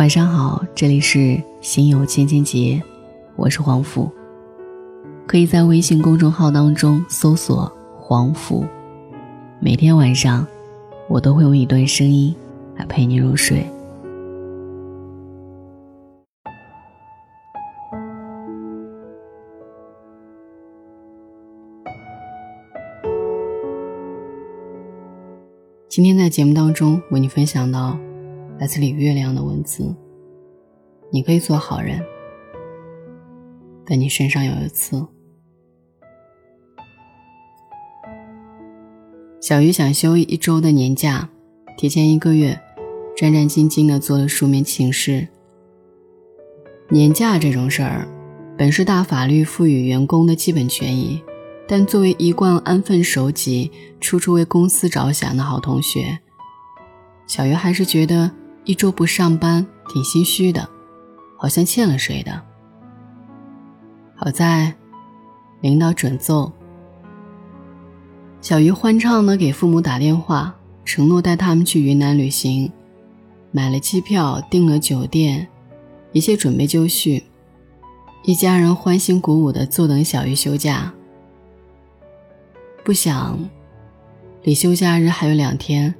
晚上好，这里是心有千千结，我是黄甫。可以在微信公众号当中搜索“黄甫”，每天晚上我都会用一段声音来陪你入睡。今天在节目当中为你分享到。来自李月亮的文字。你可以做好人，但你身上有一刺。小鱼想休一周的年假，提前一个月，战战兢兢的做了书面请示。年假这种事儿，本是大法律赋予员工的基本权益，但作为一贯安分守己、处处为公司着想的好同学，小鱼还是觉得。一周不上班，挺心虚的，好像欠了谁的。好在，领导准奏。小鱼欢畅的给父母打电话，承诺带他们去云南旅行，买了机票，订了酒店，一切准备就绪。一家人欢欣鼓舞的坐等小鱼休假。不想，离休假日还有两天，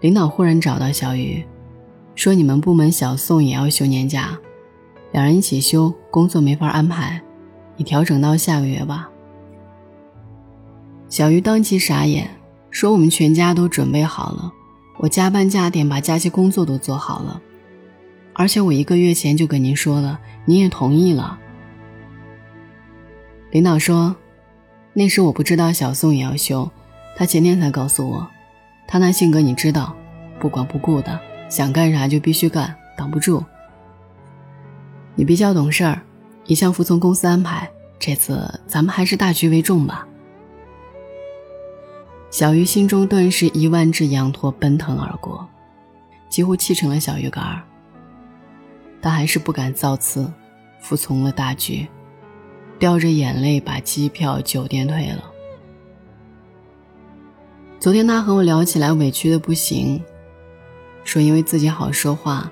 领导忽然找到小鱼。说你们部门小宋也要休年假，两人一起休，工作没法安排，你调整到下个月吧。小鱼当即傻眼，说我们全家都准备好了，我加班加点把假期工作都做好了，而且我一个月前就跟您说了，您也同意了。领导说，那时我不知道小宋也要休，他前天才告诉我，他那性格你知道，不管不顾的。想干啥就必须干，挡不住。你比较懂事儿，一向服从公司安排。这次咱们还是大局为重吧。小鱼心中顿时一万只羊驼奔腾而过，几乎气成了小鱼干儿。但还是不敢造次，服从了大局，掉着眼泪把机票、酒店退了。昨天他和我聊起来，委屈的不行。说因为自己好说话，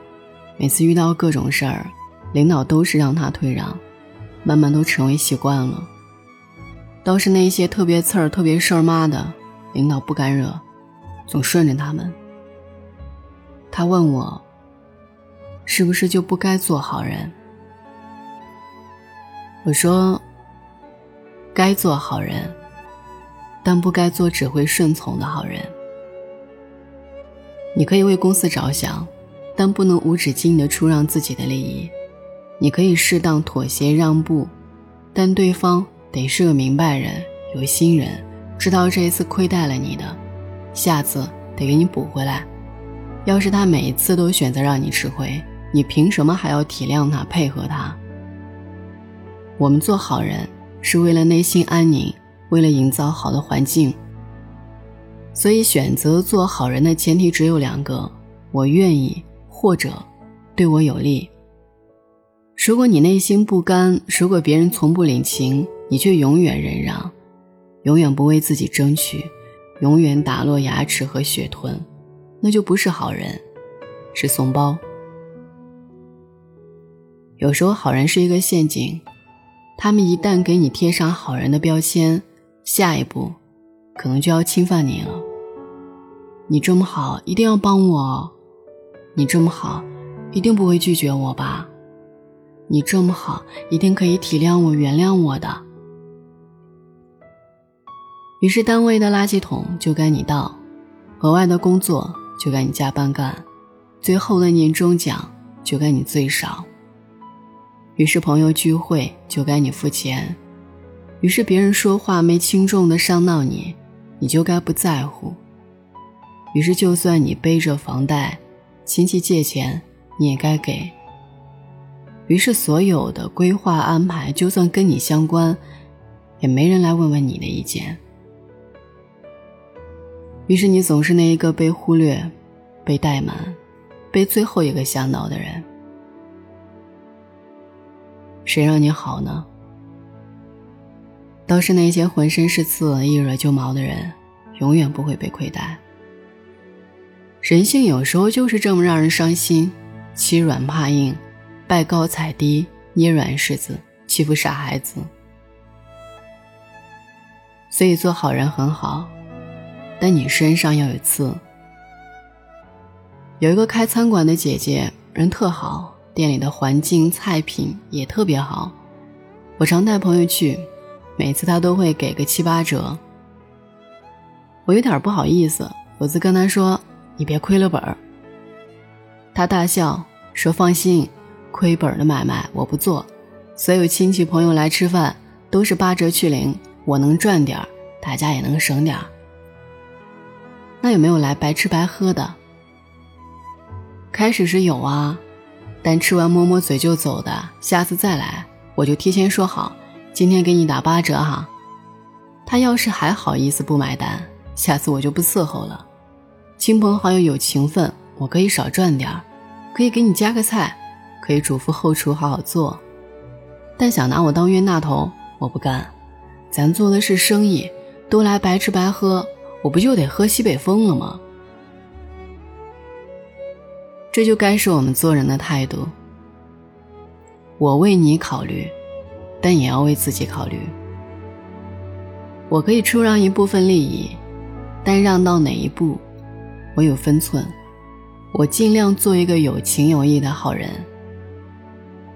每次遇到各种事儿，领导都是让他退让，慢慢都成为习惯了。倒是那些特别刺儿、特别事儿妈的，领导不敢惹，总顺着他们。他问我，是不是就不该做好人？我说，该做好人，但不该做只会顺从的好人。你可以为公司着想，但不能无止境的出让自己的利益。你可以适当妥协让步，但对方得是个明白人、有心人，知道这一次亏待了你的，下次得给你补回来。要是他每一次都选择让你吃亏，你凭什么还要体谅他、配合他？我们做好人是为了内心安宁，为了营造好的环境。所以，选择做好人的前提只有两个：我愿意，或者对我有利。如果你内心不甘，如果别人从不领情，你却永远忍让，永远不为自己争取，永远打落牙齿和血吞，那就不是好人，是怂包。有时候，好人是一个陷阱，他们一旦给你贴上好人的标签，下一步。可能就要侵犯你了。你这么好，一定要帮我。你这么好，一定不会拒绝我吧？你这么好，一定可以体谅我、原谅我的。于是，单位的垃圾桶就该你倒，额外的工作就该你加班干，最后的年终奖就该你最少。于是，朋友聚会就该你付钱。于是，别人说话没轻重的伤到你。你就该不在乎。于是，就算你背着房贷，亲戚借钱，你也该给。于是，所有的规划安排，就算跟你相关，也没人来问问你的意见。于是，你总是那一个被忽略、被怠慢、被最后一个想到的人。谁让你好呢？倒是那些浑身是刺、一惹就毛的人，永远不会被亏待。人性有时候就是这么让人伤心。欺软怕硬，拜高踩低，捏软柿子，欺负傻孩子。所以做好人很好，但你身上要有刺。有一个开餐馆的姐姐，人特好，店里的环境、菜品也特别好。我常带朋友去，每次他都会给个七八折。我有点不好意思，我就跟他说：“你别亏了本儿。”他大笑说：“放心，亏本的买卖我不做。所有亲戚朋友来吃饭都是八折去零。”我能赚点儿，大家也能省点儿。那有没有来白吃白喝的？开始是有啊，但吃完摸摸嘴就走的，下次再来我就提前说好，今天给你打八折哈。他要是还好意思不买单，下次我就不伺候了。亲朋好友有情分，我可以少赚点儿，可以给你加个菜，可以嘱咐后厨好好做。但想拿我当冤大头，我不干。咱做的是生意，都来白吃白喝，我不就得喝西北风了吗？这就该是我们做人的态度。我为你考虑，但也要为自己考虑。我可以出让一部分利益，但让到哪一步，我有分寸。我尽量做一个有情有义的好人，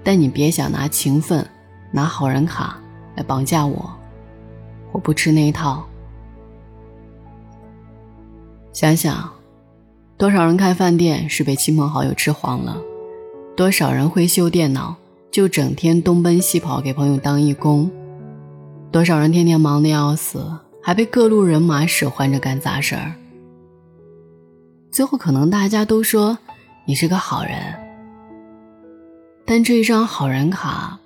但你别想拿情分、拿好人卡来绑架我。我不吃那一套。想想，多少人开饭店是被亲朋好友吃黄了，多少人会修电脑就整天东奔西跑给朋友当义工，多少人天天忙得要死，还被各路人马使唤着干杂事儿。最后可能大家都说你是个好人，但这一张好人卡，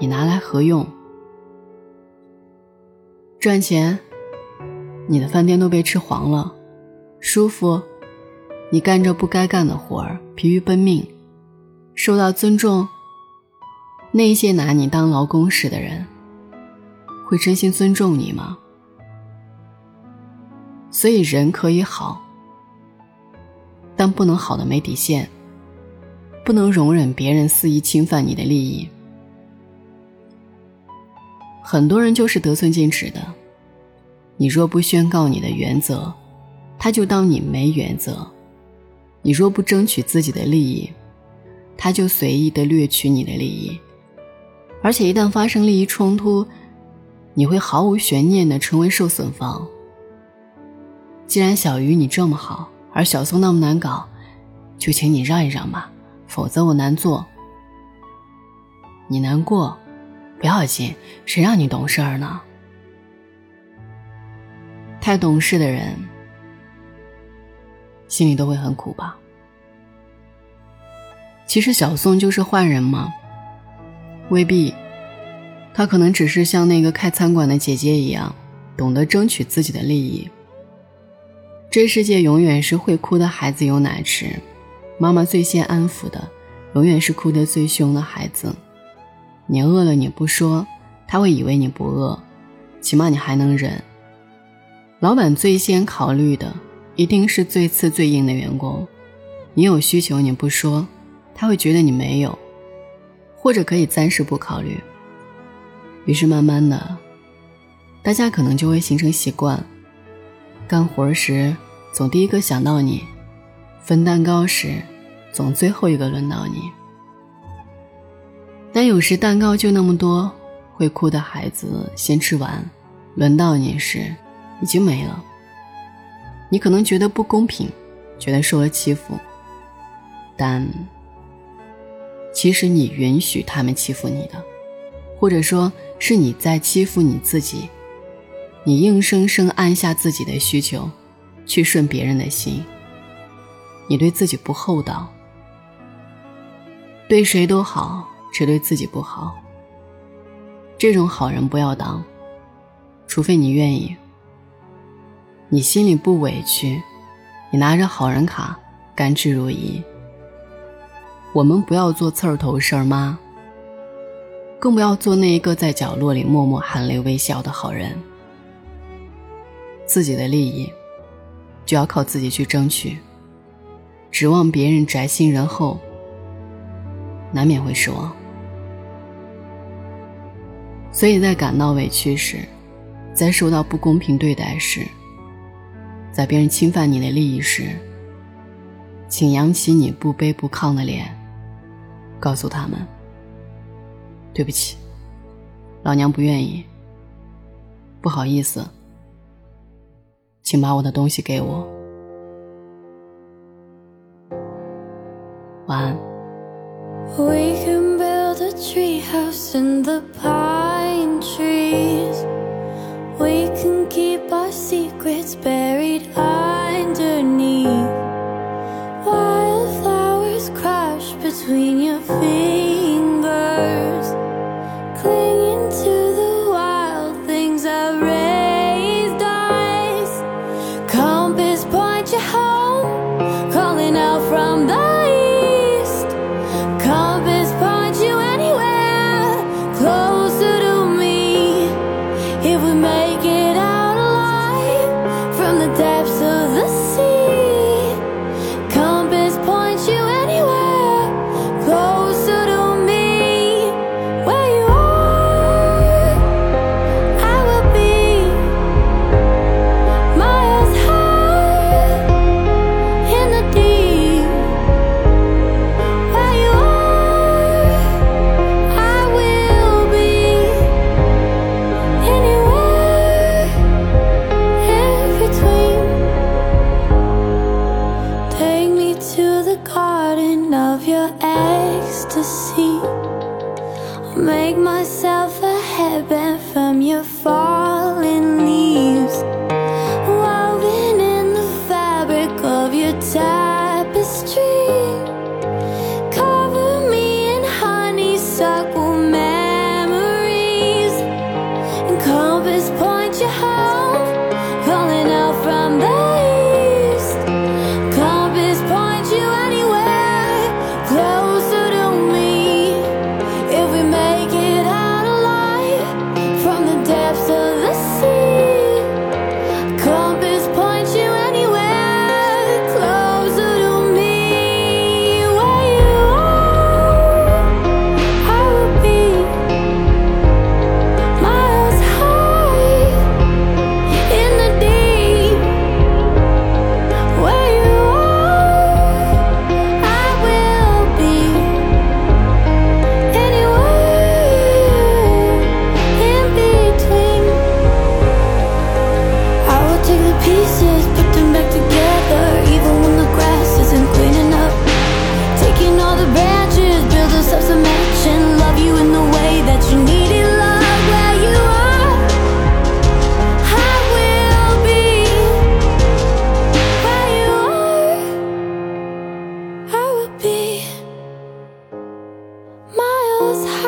你拿来何用？赚钱，你的饭店都被吃黄了；舒服，你干着不该干的活儿，疲于奔命；受到尊重，那些拿你当劳工使的人，会真心尊重你吗？所以人可以好，但不能好的没底线，不能容忍别人肆意侵犯你的利益。很多人就是得寸进尺的，你若不宣告你的原则，他就当你没原则；你若不争取自己的利益，他就随意的掠取你的利益。而且一旦发生利益冲突，你会毫无悬念的成为受损方。既然小鱼你这么好，而小松那么难搞，就请你让一让吧，否则我难做。你难过。不要紧，谁让你懂事儿呢？太懂事的人，心里都会很苦吧？其实小宋就是坏人吗？未必，他可能只是像那个开餐馆的姐姐一样，懂得争取自己的利益。这世界永远是会哭的孩子有奶吃，妈妈最先安抚的，永远是哭得最凶的孩子。你饿了你不说，他会以为你不饿，起码你还能忍。老板最先考虑的一定是最次最硬的员工。你有需求你不说，他会觉得你没有，或者可以暂时不考虑。于是慢慢的，大家可能就会形成习惯：干活时总第一个想到你，分蛋糕时总最后一个轮到你。但有时蛋糕就那么多，会哭的孩子先吃完，轮到你时，已经没了。你可能觉得不公平，觉得受了欺负，但其实你允许他们欺负你的，或者说是你在欺负你自己。你硬生生按下自己的需求，去顺别人的心。你对自己不厚道，对谁都好。只对自己不好，这种好人不要当，除非你愿意。你心里不委屈，你拿着好人卡，甘之如饴。我们不要做刺儿头事儿妈，更不要做那一个在角落里默默含泪微笑的好人。自己的利益，就要靠自己去争取。指望别人宅心仁厚，难免会失望。所以在感到委屈时，在受到不公平对待时，在别人侵犯你的利益时，请扬起你不卑不亢的脸，告诉他们：“对不起，老娘不愿意，不好意思，请把我的东西给我。”晚安。was high.